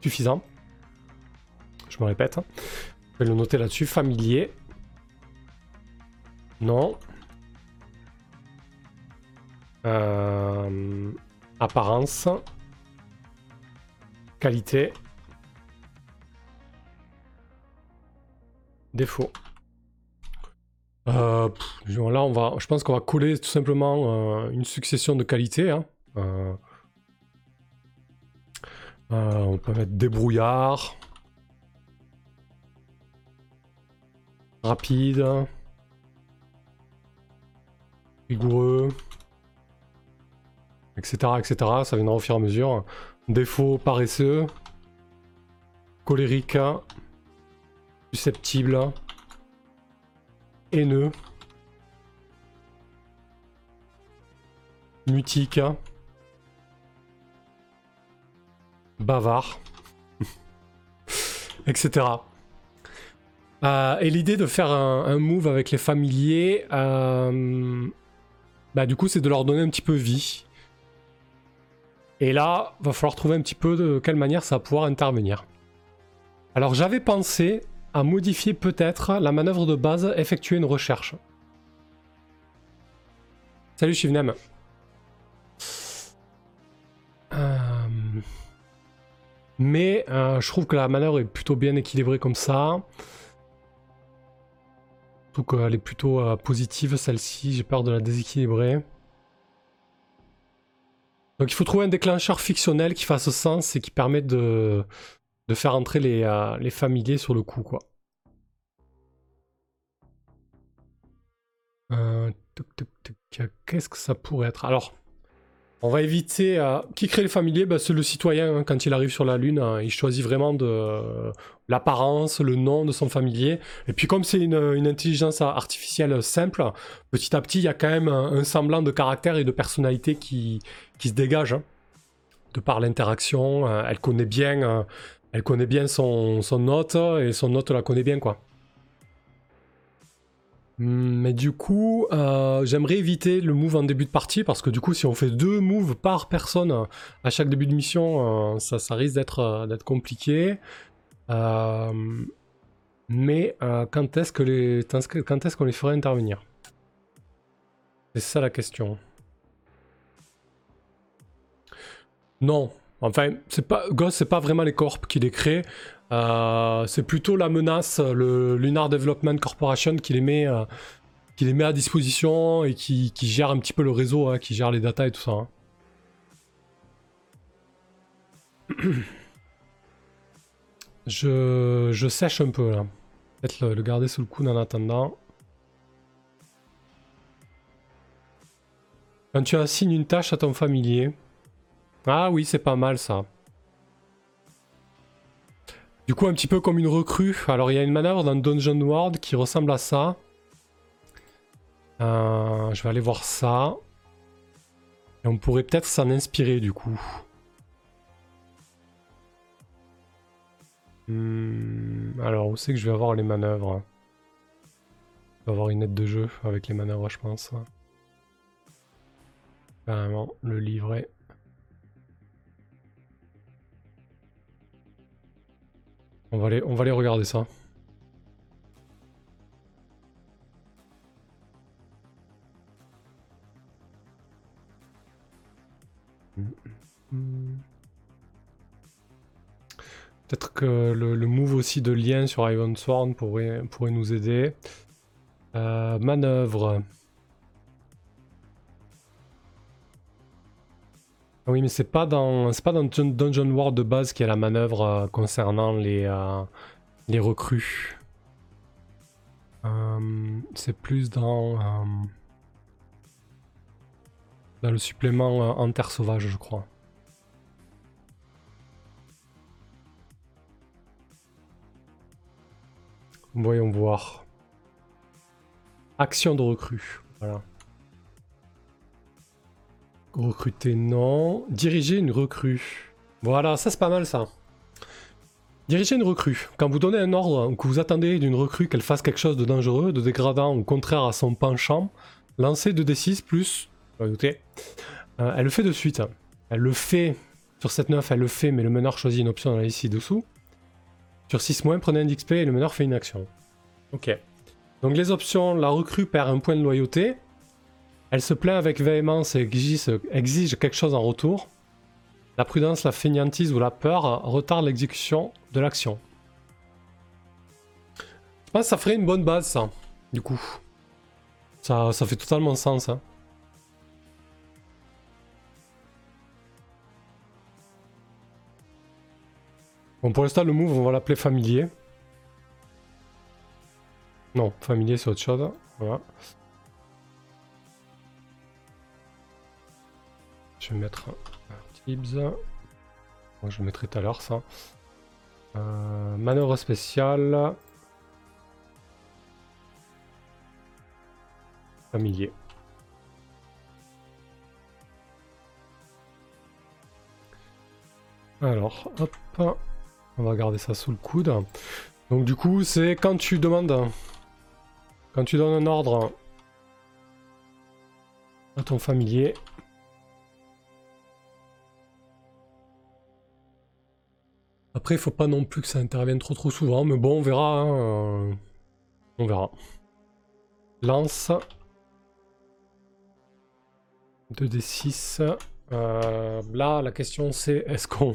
suffisant. Je me répète. Je vais le noter là-dessus. Familier. Non. Apparence. Qualité. Défaut. Euh, là, on va, je pense qu'on va coller tout simplement euh, une succession de qualités. Hein. Euh, on peut mettre débrouillard, rapide, rigoureux etc., etc. Ça viendra au fur et à mesure. Défaut paresseux, colérique, susceptible, haineux, mutique, bavard, etc. Euh, et l'idée de faire un, move avec les familiers, euh, bah, du coup, c'est de leur donner un petit peu vie. Et là, va falloir trouver un petit peu de quelle manière ça va pouvoir intervenir. Alors j'avais pensé à modifier peut-être la manœuvre de base, effectuer une recherche. Salut Shivnem. Euh, mais euh, je trouve que la manœuvre est plutôt bien équilibrée comme ça. Surtout qu'elle est plutôt euh, positive celle-ci, j'ai peur de la déséquilibrer. Donc il faut trouver un déclencheur fictionnel qui fasse sens et qui permette de, faire entrer les, euh, les familiers sur le coup, quoi. Euh, Qu'est-ce que ça pourrait être? Alors, on va éviter. Euh, qui crée les familiers? Bah, C'est le citoyen, hein, quand il arrive sur la Lune. Hein, il choisit vraiment de l'apparence, le nom de son familier. Et puis, comme c'est une, intelligence artificielle simple, petit à petit, il y a quand même un, semblant de caractère et de personnalité qui, qui se dégage. Hein. de par l'interaction, euh, elle connaît bien, euh, elle connaît bien son, son hôte et son hôte la connaît bien, quoi. Hmm, mais du coup, euh, j'aimerais éviter le move en début de partie parce que du coup, si on fait deux moves par personne à chaque début de mission, ça, risque d'être compliqué. mais quand est-ce que les est-ce qu'on les ferait intervenir? C'est ça la question. Non, enfin, c'est pas Ghost, c'est pas vraiment les corps qui les créent. Euh, c'est plutôt la menace, le Lunar Development Corporation qui les met, euh, qui les met à disposition et qui, gère un petit peu le réseau, hein, qui gère les datas et tout ça. Hein. Je, sèche un peu là. Peut-être le, garder sous le coude en attendant. Quand tu assignes une tâche à ton familier. Ah oui, c'est pas mal ça. Du coup, un petit peu comme une recrue. Alors, il y a une manœuvre dans Dungeon World qui ressemble à ça. Euh, je vais aller voir ça. Et on pourrait peut-être s'en inspirer du coup. Hmm, alors, où c'est que je vais avoir les manœuvres? Je vais avoir une aide de jeu avec les manœuvres, je pense. Carrément, le livret. On va aller, regarder ça. Peut-être que le, move aussi de lien sur Iron Sworn pourrait, pourrait nous aider. Euh, manœuvre. Oui, mais c'est pas dans c'est pas dans Dungeon World de base qu'il y a la manœuvre euh, concernant les euh, les recrues. Euh, c'est plus dans dans le supplément en terre sauvage, je crois. Voyons voir. Action de recrue. Voilà. Recruter, non. Diriger une recrue. Voilà, ça c'est pas mal ça. Diriger une recrue. Quand vous donnez un ordre ou que vous attendez d'une recrue qu'elle fasse quelque chose de dangereux, de dégradant ou contraire à son penchant, lancez 2d6 plus. Écoutez, euh, elle le fait de suite. Elle le fait. Sur cette 9, elle le fait, mais le meneur choisit une option dans la liste ci-dessous. Sur 6 moins, prenez un d'XP et le meneur fait une action. Ok. Donc les options, la recrue perd un point de loyauté. Elle se plaint avec véhémence et exige, quelque chose en retour. La prudence, la fainéantise ou la peur retardent l'exécution de l'action. Je pense que ça ferait une bonne base, ça, du coup. Ça, ça fait totalement sens. Hein. Bon, pour l'instant, le move, on va l'appeler familier. Non, familier, c'est autre chose. Voilà. Je vais mettre un Tibbs. je le mettrai tout à l'heure ça. Euh, manœuvre spéciale. Familier. Alors, hop, on va garder ça sous le coude. Donc du coup, c'est quand tu demandes, quand tu donnes un ordre à ton familier, Après, il faut pas non plus que ça intervienne trop trop souvent, mais bon, on verra. Hein, euh, on verra. Lance. 2d6. Euh, là, la question c'est est-ce qu'on.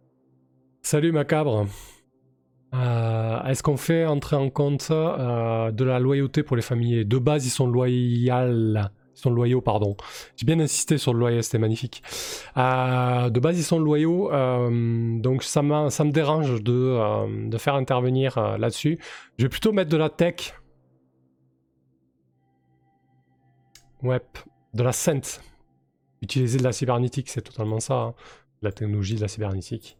Salut Macabre. Euh, Est-ce qu'on fait entrer en compte euh, de la loyauté pour les familles? De base, ils sont loyaux. Ils sont loyaux, pardon. J'ai bien insisté sur le loyer, c'était magnifique. Euh, de base, ils sont loyaux, euh, donc ça, me dérange de, euh, faire intervenir euh, là-dessus. Je vais plutôt mettre de la tech. Ouais, de la scent. Utiliser de la cybernétique, c'est totalement ça. hein. La technologie de la cybernétique.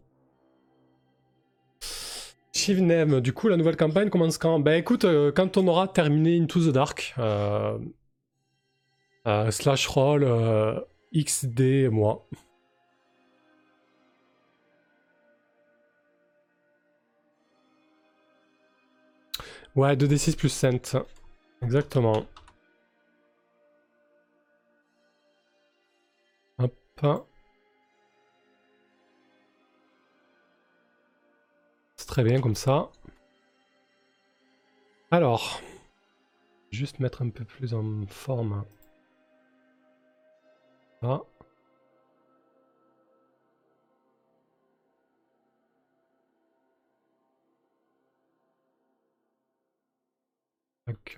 Shivnem, du coup, la nouvelle campagne commence quand? Ben écoute, quand on aura terminé Into the Dark, euh, slash roll euh, XD moi. Ouais, 2d6 plus cent. Exactement. Hop. C'est très bien comme ça. Alors, juste mettre un peu plus en forme.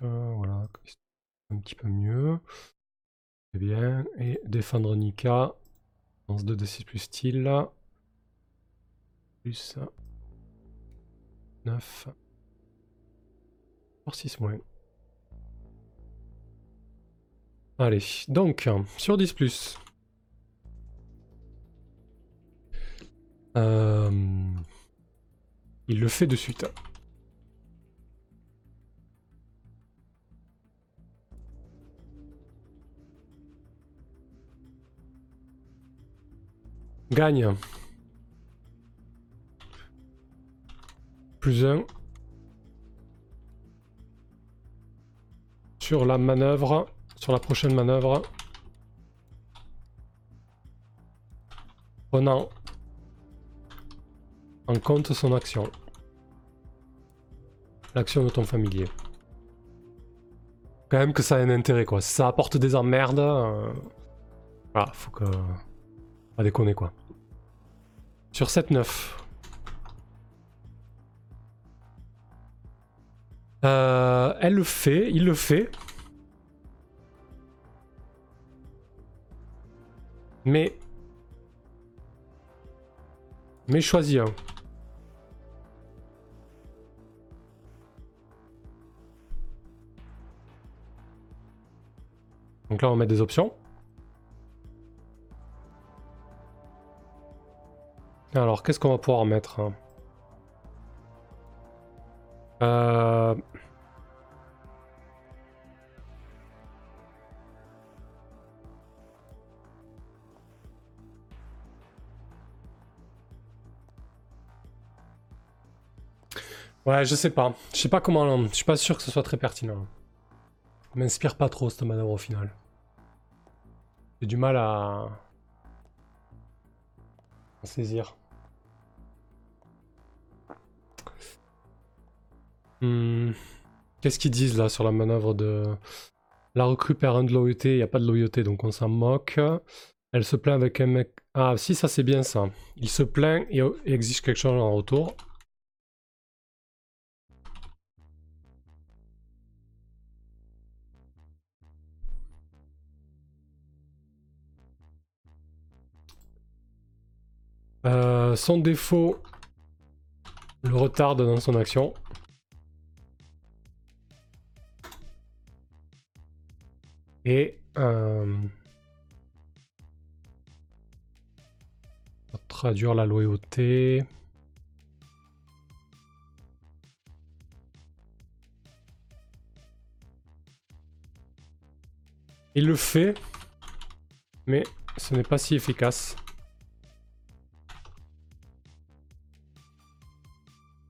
Euh, voilà, un petit peu mieux. Très bien. Et défendre Nika. Lance 2d6 plus style. Plus 9. Pour 6 moins. Allez, donc, sur 10 plus. Euh, Il le fait de suite. Gagne. Plus 1. Sur la manœuvre. Sur la prochaine manœuvre. Prenant en compte son action. L'action de ton familier. Quand même que ça ait un intérêt quoi. Si ça apporte des emmerdes. euh, Voilà, faut que. Pas déconner quoi. Sur 7-9. Euh, elle le fait, il le fait. Mais. Mais choisis un. Donc là, on met des options. Alors, qu'est-ce qu'on va pouvoir mettre hein? Euh, Ouais, je sais pas. Je sais pas comment. Je suis pas sûr que ce soit très pertinent. M'inspire pas trop cette manœuvre au final. J'ai du mal à. à saisir. Hmm. Qu'est-ce qu'ils disent là sur la manœuvre de. La recrue perd un de loyauté, il n'y a pas de loyauté donc on s'en moque. Elle se plaint avec un mec. Ah, si, ça c'est bien ça. Il se plaint et exige quelque chose en retour. Euh, son défaut le retarde dans son action. Et euh, traduire la loyauté. Il le fait, mais ce n'est pas si efficace.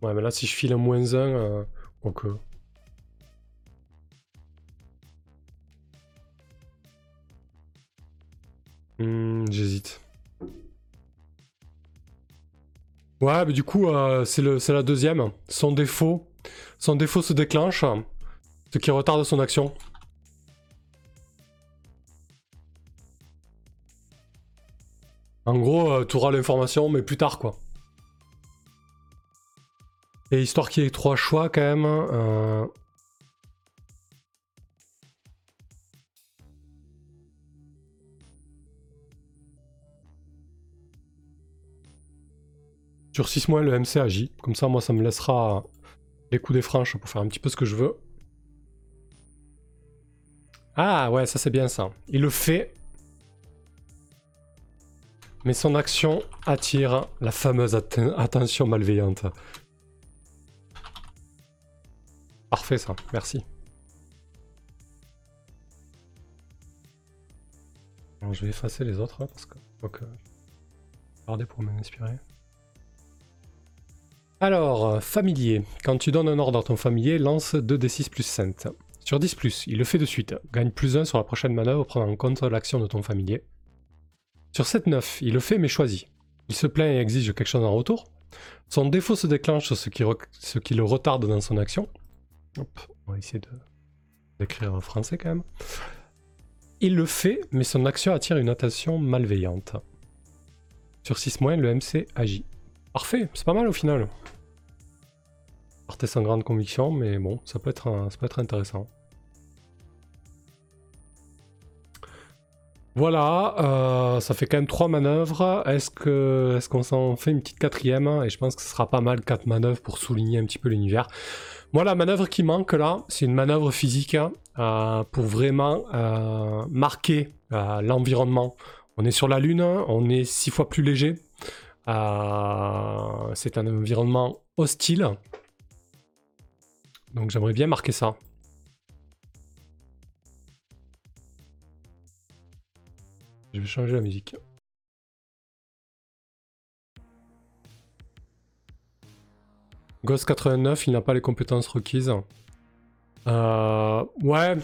Ouais, mais là, si je file un moins 1, euh, ok. Hmm, J'hésite. Ouais, mais du coup, euh, c'est la deuxième. Son défaut, son défaut se déclenche, ce qui retarde son action. En gros, tu auras l'information, mais plus tard, quoi. Et histoire qu'il y ait trois choix quand même. euh, Sur 6 mois, le MC agit. Comme ça, moi, ça me laissera les coups des franches pour faire un petit peu ce que je veux. Ah ouais, ça c'est bien ça. Il le fait. Mais son action attire la fameuse atten- attention malveillante. Parfait ça, merci. Je vais effacer les autres là, parce que je vais garder pour m'inspirer. Alors, euh, familier. Quand tu donnes un ordre à ton familier, lance 2d6 plus 5. Sur 10 plus, il le fait de suite. Gagne plus 1 sur la prochaine manœuvre prenant en compte l'action de ton familier. Sur 7-9, il le fait mais choisit. Il se plaint et exige quelque chose en retour. Son défaut se déclenche, ce qui, ce qui le retarde dans son action. Hop, on va essayer d'écrire en français quand même. Il le fait, mais son action attire une attention malveillante. Sur 6 mois, le MC agit. Parfait, c'est pas mal au final. Partez sans grande conviction, mais bon, ça peut être, ça peut être intéressant. Voilà, euh, ça fait quand même trois manœuvres. Est-ce est-ce qu'on s'en fait une petite quatrième? Et je pense que ce sera pas mal quatre manœuvres pour souligner un petit peu l'univers. Moi, la manœuvre qui manque là, c'est une manœuvre physique hein, euh, pour vraiment euh, marquer euh, l'environnement. On est sur la Lune, on est six fois plus léger. C'est un environnement hostile. Donc j'aimerais bien marquer ça. Je vais changer la musique. Ghost 89, il n'a pas les compétences requises. Euh, ouais,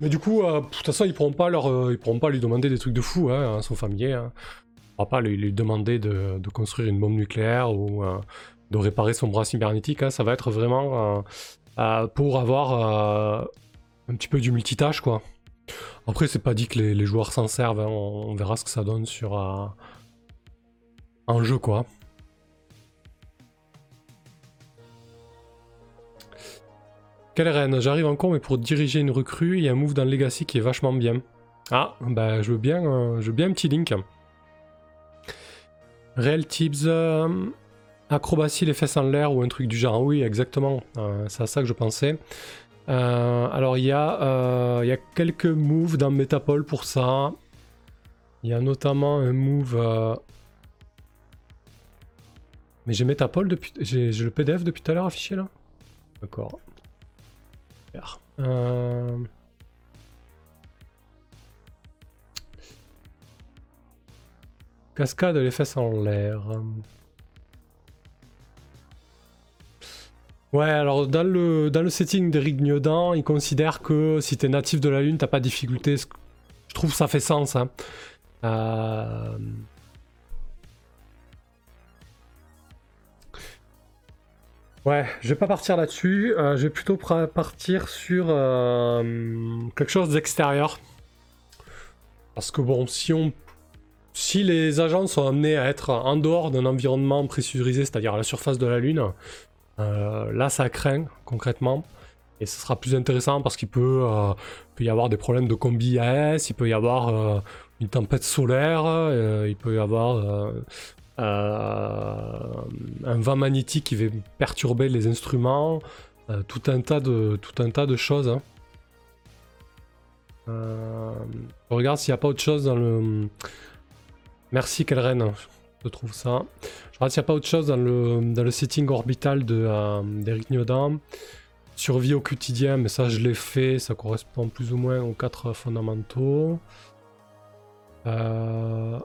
mais du coup, euh, de toute façon, ils pourront pas euh, pourront pas lui demander des trucs de fou, hein, son familier. Hein. On va pas lui, demander de, construire une bombe nucléaire ou de réparer son bras cybernétique. hein. Ça va être vraiment pour avoir un petit peu du multitâche, quoi. Après, c'est pas dit que les, joueurs s'en servent. hein. On, verra ce que ça donne sur un jeu, quoi. Quelle reine? J'arrive encore, mais pour diriger une recrue, il y a un move dans le Legacy qui est vachement bien. Ah, bah je veux bien, euh, je veux bien un petit link. Real tips, euh, acrobatie, les fesses en l'air ou un truc du genre. Oui, exactement. Euh, c'est à ça que je pensais. Alors il y, y a quelques moves dans Metapole pour ça. Il y a notamment un move. Mais j'ai Metapole depuis. J'ai le PDF depuis tout à l'heure affiché là D'accord. Euh, Cascade les fesses en l'air. Ouais, alors dans le, dans le setting d'Eric Gnodan, il considère que si t'es natif de la Lune, t'as pas de difficulté. Je trouve ça fait sens. Hein. Euh, Ouais, je vais pas partir là-dessus. euh, je vais plutôt partir sur euh, quelque chose d'extérieur. Parce que bon, si on, si les agents sont amenés à être en dehors d'un environnement pressurisé, c'est-à-dire à la surface de la Lune, euh, là ça craint concrètement. Et ce sera plus intéressant parce qu'il peut, peut y avoir des problèmes de combi AS, il peut y avoir une tempête solaire, il peut y avoir un vent magnétique qui va perturber les instruments, euh, tout, un tas de, tout un tas de choses. hein. Euh, je regarde s'il n'y a pas autre chose dans le. Merci Kelren, je trouve ça. Je regarde s'il n'y a pas autre chose dans le, dans le setting orbital de, euh, d'Eric Niodan. Survie au quotidien, mais ça je l'ai fait, ça correspond plus ou moins aux quatre fondamentaux. Euh...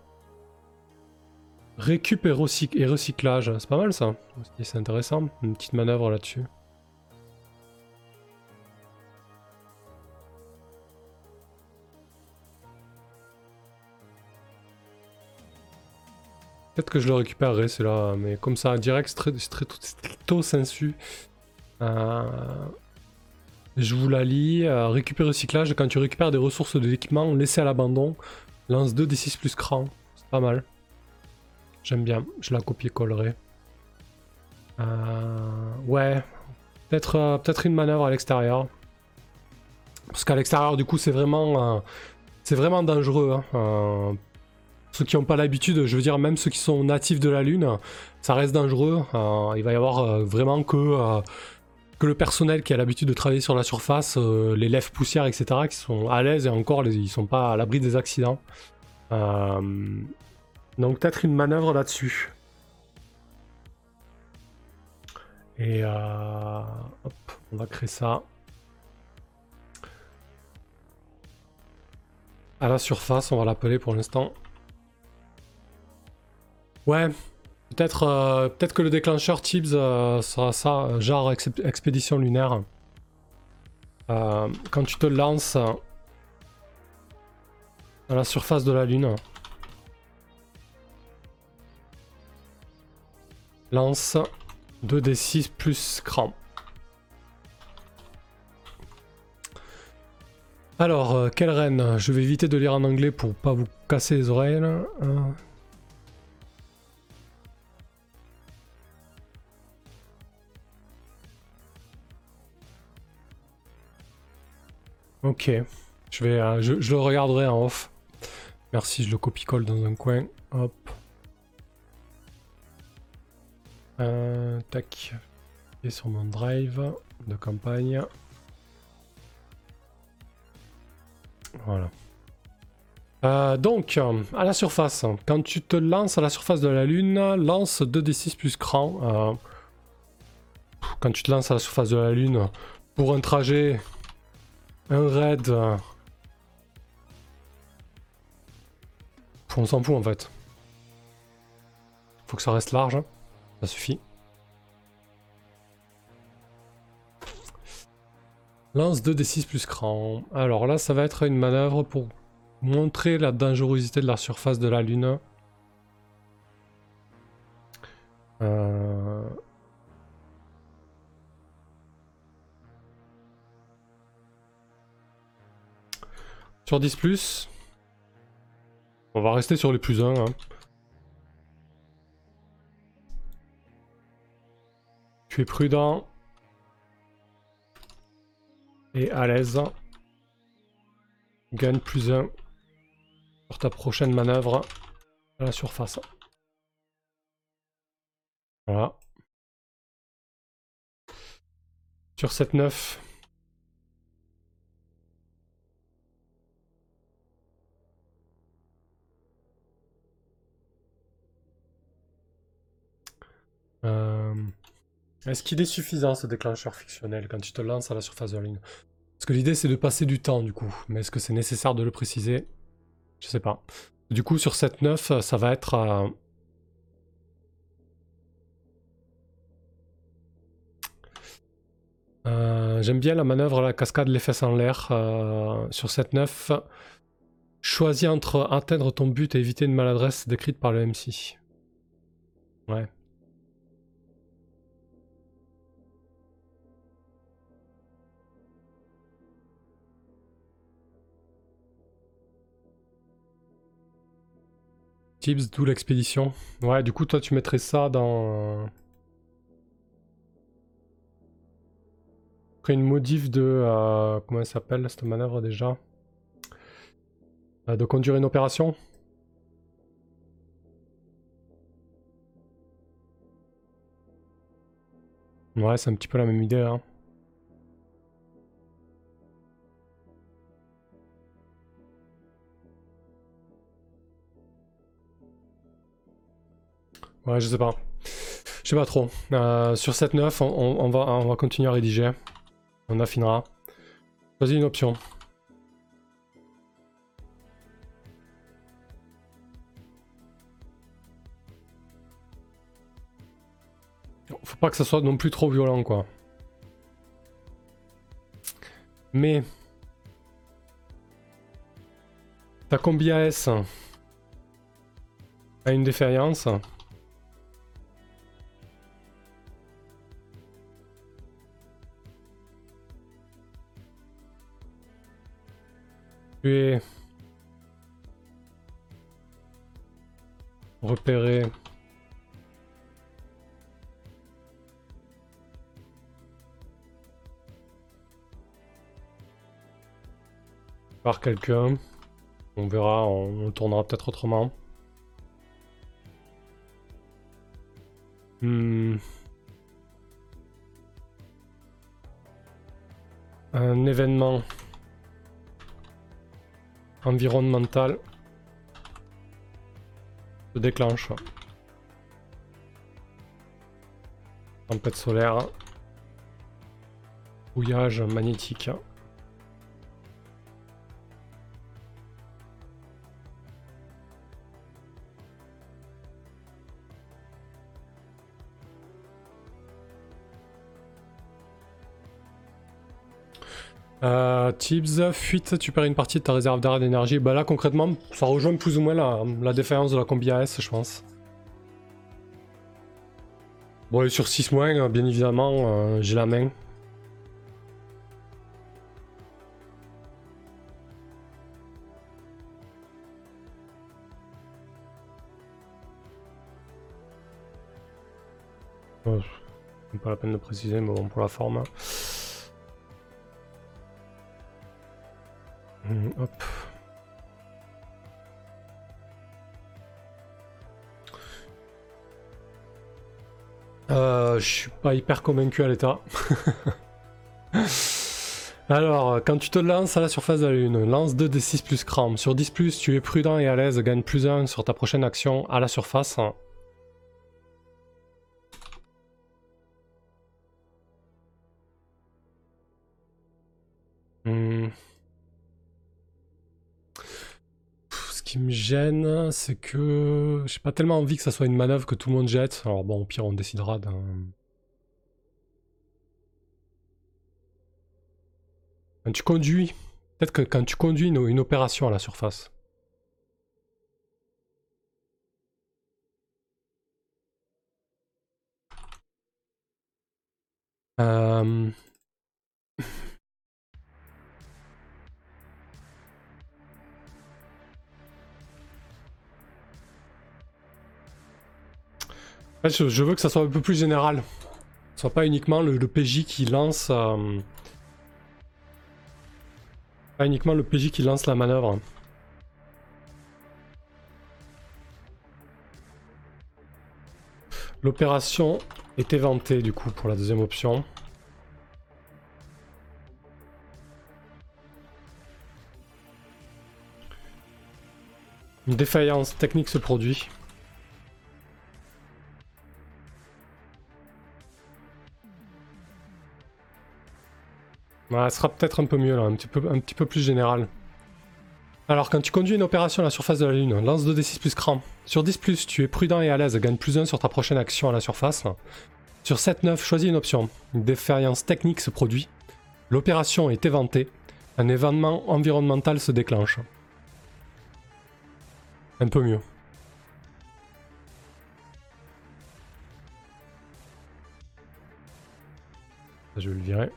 Récup et, et recyclage, c'est pas mal ça. C'est intéressant, une petite manœuvre là-dessus. Peut-être que je le récupérerai celui-là, mais comme ça, direct, stri- stri- stricto sensu. Euh, Je vous la lis. Euh, récupérer recyclage, quand tu récupères des ressources de l'équipement laissées à l'abandon, lance 2 d6 plus cran. C'est pas mal. J'aime bien, je la copier-collerai. ouais, peut-être peut-être une manœuvre à l'extérieur. Parce qu'à l'extérieur, du coup, c'est vraiment, c'est vraiment dangereux. Hein. ceux qui n'ont pas l'habitude, je veux dire, même ceux qui sont natifs de la Lune, ça reste dangereux. il va y avoir vraiment que que le personnel qui a l'habitude de travailler sur la surface, euh, les lèvres poussières, etc., qui sont à l'aise et encore ils sont pas à l'abri des accidents. Donc peut-être une manœuvre là-dessus. Et euh, hop, on va créer ça. À la surface, on va l'appeler pour l'instant. Ouais, Peut-être euh, peut que le déclencheur Tibbs euh, sera ça, genre expédition lunaire. Quand tu te lances à la surface de la Lune. Lance 2d6 plus cran. Alors, quelle reine? Je vais éviter de lire en anglais pour pas vous casser les oreilles. Ok, je, vais, euh, je, le regarderai en off. Merci, je le copie-colle dans un coin. Hop. Euh, tac. Et sur mon drive de campagne. Voilà. Euh, donc, à la surface, quand tu te lances à la surface de la Lune, lance 2d6 plus cran. quand tu te lances à la surface de la Lune, pour un trajet un raid. On s'en fout en fait. Faut que ça reste large. Suffit. Lance 2d6 plus cran. Alors là, ça va être une manœuvre pour montrer la dangerosité de la surface de la Lune. Euh... Sur 10 plus. On va rester sur les plus 1. Hein. Tu es prudent. Et à l'aise. Gagne plus 1 pour ta prochaine manœuvre à la surface. Voilà. Sur 7-9. Euh, est-ce qu'il est suffisant ce déclencheur fictionnel quand tu te lances à la surface de la ligne? Parce que l'idée c'est de passer du temps du coup, mais est-ce que c'est nécessaire de le préciser? Je sais pas. Du coup sur cette 9 ça va être... Euh, euh, j'aime bien la manœuvre la cascade les fesses en l'air sur cette 9. Choisis entre atteindre ton but et éviter une maladresse décrite par le MC. Ouais. Tips, d'où l'expédition. Ouais, du coup, toi, tu mettrais ça dans... Après une modif de... Euh, comment elle s'appelle, cette manœuvre, déjà? Euh, De conduire une opération? Ouais, c'est un petit peu la même idée, hein. Ouais, je sais pas. Je sais pas trop. Euh, sur cette 9, on, va, on va continuer à rédiger. On affinera. Choisis une option. Faut pas que ça soit non plus trop violent, quoi. Mais... Ta combi AS a une défaillance. tuer. Repérer. par quelqu'un. On verra, on, le tournera peut-être autrement. Hmm. Un événement environnemental se déclenche. Tempête solaire. Bouillage magnétique. Euh, Tibbs, fuite, tu perds une partie de ta réserve d'arrêt d'énergie. Bah là concrètement, ça rejoint plus ou moins la, la défaillance de la combi AS, je pense. Bon, et sur 6 moins, bien évidemment, euh, j'ai la main. Oh, pas la peine de préciser, mais bon, pour la forme. Hmm, hop. Euh, je suis pas hyper convaincu à l'état. Alors, quand tu te lances à la surface de la Lune, lance 2 d 6 plus crampe. Sur 10 plus, tu es prudent et à l'aise, gagne plus 1 sur ta prochaine action à la surface. Gêne, c'est que j'ai pas tellement envie que ça soit une manœuvre que tout le monde jette. Alors bon, au pire, on décidera d'un. Quand tu conduis, peut-être que quand tu conduis une, opération à la surface. Euh... je, veux que ça soit un peu plus général. Ce soit pas uniquement le, PJ qui lance. Euh, pas uniquement le PJ qui lance la manœuvre. L'opération est éventée du coup pour la deuxième option. Une défaillance technique se produit. Sera peut-être un peu mieux là, un petit peu, un petit peu plus général. Alors, quand tu conduis une opération à la surface de la Lune, lance 2d6 plus cran. Sur 10 plus, tu es prudent et à l'aise, gagne plus 1 sur ta prochaine action à la surface. Sur 7-9, choisis une option. Une défaillance technique se produit. L'opération est éventée. Un événement environnemental se déclenche. Un peu mieux. Je vais le virer.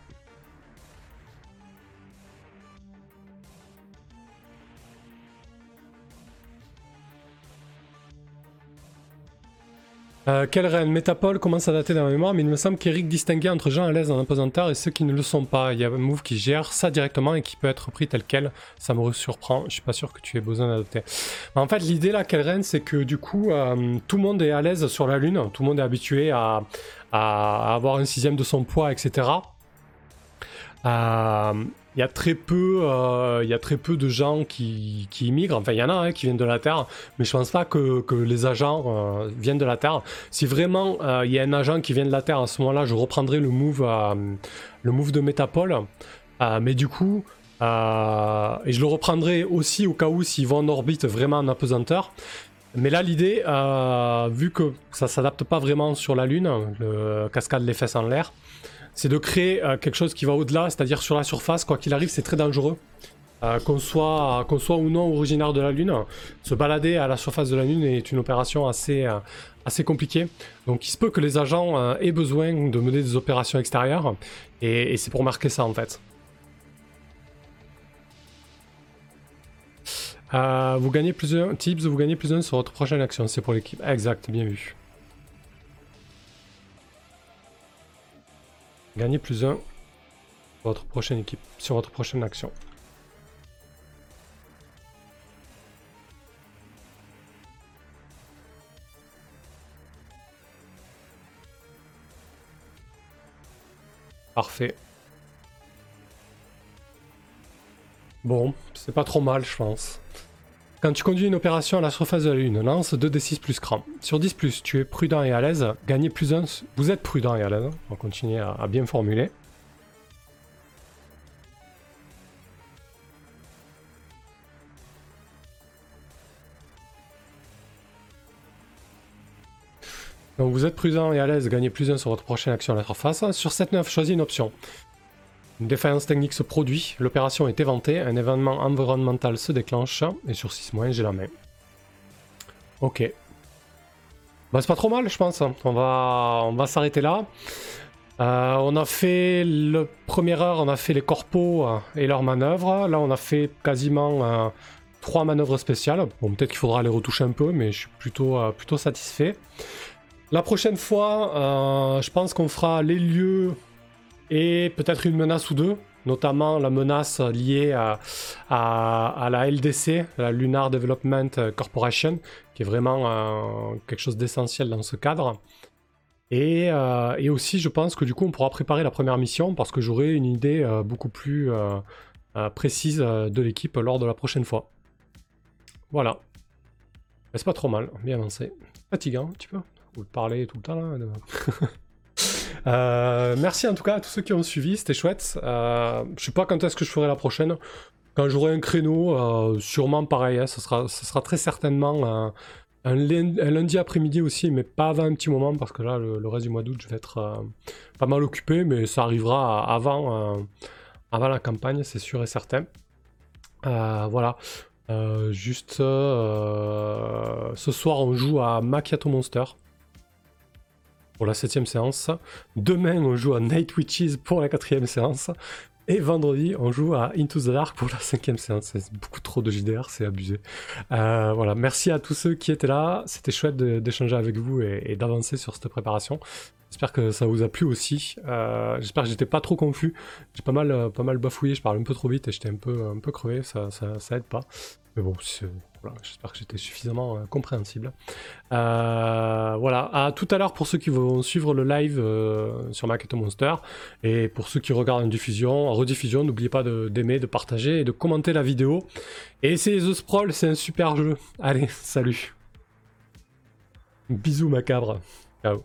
Euh, quel reine Métapole? Commence à dater dans la mémoire, mais il me semble qu'Eric distinguait entre gens à l'aise en imposanteur et ceux qui ne le sont pas. Il y a un move qui gère ça directement et qui peut être pris tel quel. Ça me surprend. Je suis pas sûr que tu aies besoin d'adopter. En fait, l'idée là, quelle reine, c'est que du coup, euh, tout le monde est à l'aise sur la Lune. Tout le monde est habitué à, avoir un sixième de son poids, etc. il y a très peu, euh, il y a très peu de gens qui, qui immigrent. Enfin, il y en a hein, qui viennent de la Terre, mais je pense pas que, que les agents euh, viennent de la Terre. Si vraiment euh, il y a un agent qui vient de la Terre, à ce moment-là, je reprendrai le move, le move de Métapole. mais du coup, et je le reprendrai aussi au cas où s'ils vont en orbite vraiment en apesanteur. Mais là, l'idée, vu que ça s'adapte pas vraiment sur la Lune, le cascade les fesses en l'air, c'est de créer euh, quelque chose qui va au-delà, c'est-à-dire sur la surface, quoi qu'il arrive, c'est très dangereux. Euh, qu'on soit, ou non originaire de la Lune, se balader à la surface de la Lune est une opération assez, euh, compliquée. Donc il se peut que les agents aient besoin de mener des opérations extérieures, et, c'est pour marquer ça en fait. vous gagnez plusieurs tips, vous gagnez plus un sur votre prochaine action, c'est pour l'équipe. Exact, bien vu. Gagnez plus un votre prochaine équipe, sur votre prochaine action. Parfait. Bon, c'est pas trop mal, je pense. Quand tu conduis une opération à la surface de la Lune, lance 2d6 plus cran. Sur 10 plus, tu es prudent et à l'aise, gagnez plus 1. Vous êtes prudent et à l'aise, on va continuer à, bien formuler. Donc vous êtes prudent et à l'aise, gagnez plus 1 sur votre prochaine action à la surface. Sur 7-9, choisis une option. Une défaillance technique se produit, l'opération est éventée, un événement environnemental se déclenche, et sur 6 mois, j'ai la main. Ok. Bah, c'est pas trop mal, je pense. On va, on va s'arrêter là. Euh, on a fait le première heure, on a fait les corpos euh, et leurs manœuvres. Là, on a fait quasiment euh, trois manœuvres spéciales. Bon, peut-être qu'il faudra les retoucher un peu, mais je suis plutôt, plutôt satisfait. La prochaine fois, je pense qu'on fera les lieux et peut-être une menace ou deux, notamment la menace liée à, à, la LDC, la Lunar Development Corporation, qui est vraiment euh, quelque chose d'essentiel dans ce cadre. Et, euh, et, aussi, je pense que du coup, on pourra préparer la première mission parce que j'aurai une idée euh, beaucoup plus précise de l'équipe lors de la prochaine fois. Voilà. C'est pas trop mal, bien avancé. Fatigant, tu peux Vous parler tout le temps là Euh, merci en tout cas à tous ceux qui ont suivi, c'était chouette. Euh, je sais pas quand est-ce que je ferai la prochaine. Quand j'aurai un créneau, euh, sûrement pareil, hein, ce, sera, très certainement un, lundi, après-midi aussi, mais pas avant un petit moment, parce que là, le, reste du mois d'août, je vais être pas mal occupé, mais ça arrivera avant, avant la campagne, c'est sûr et certain. voilà. juste ce soir, on joue à Macchiato Monster pour la septième séance. Demain, on joue à Night Witches pour la quatrième séance. Et vendredi, on joue à Into the Dark pour la cinquième séance. C'est beaucoup trop de JDR, c'est abusé. Euh, voilà, merci à tous ceux qui étaient là. C'était chouette d'échanger avec vous et, d'avancer sur cette préparation. J'espère que ça vous a plu aussi. Euh, j'espère que j'étais pas trop confus. J'ai pas mal, pas mal bafouillé, je parle un peu trop vite et j'étais un peu, un peu crevé. Ça, ça, ça aide pas. Mais bon, j'espère que j'étais suffisamment euh, compréhensible. Euh, voilà, à tout à l'heure pour ceux qui vont suivre le live euh, sur Maketo Monster. Et pour ceux qui regardent en diffusion, en rediffusion, n'oubliez pas d'aimer, de, partager et de commenter la vidéo. Et essayez The Sprawl, c'est un super jeu. Allez, salut. Bisous macabre. Ciao.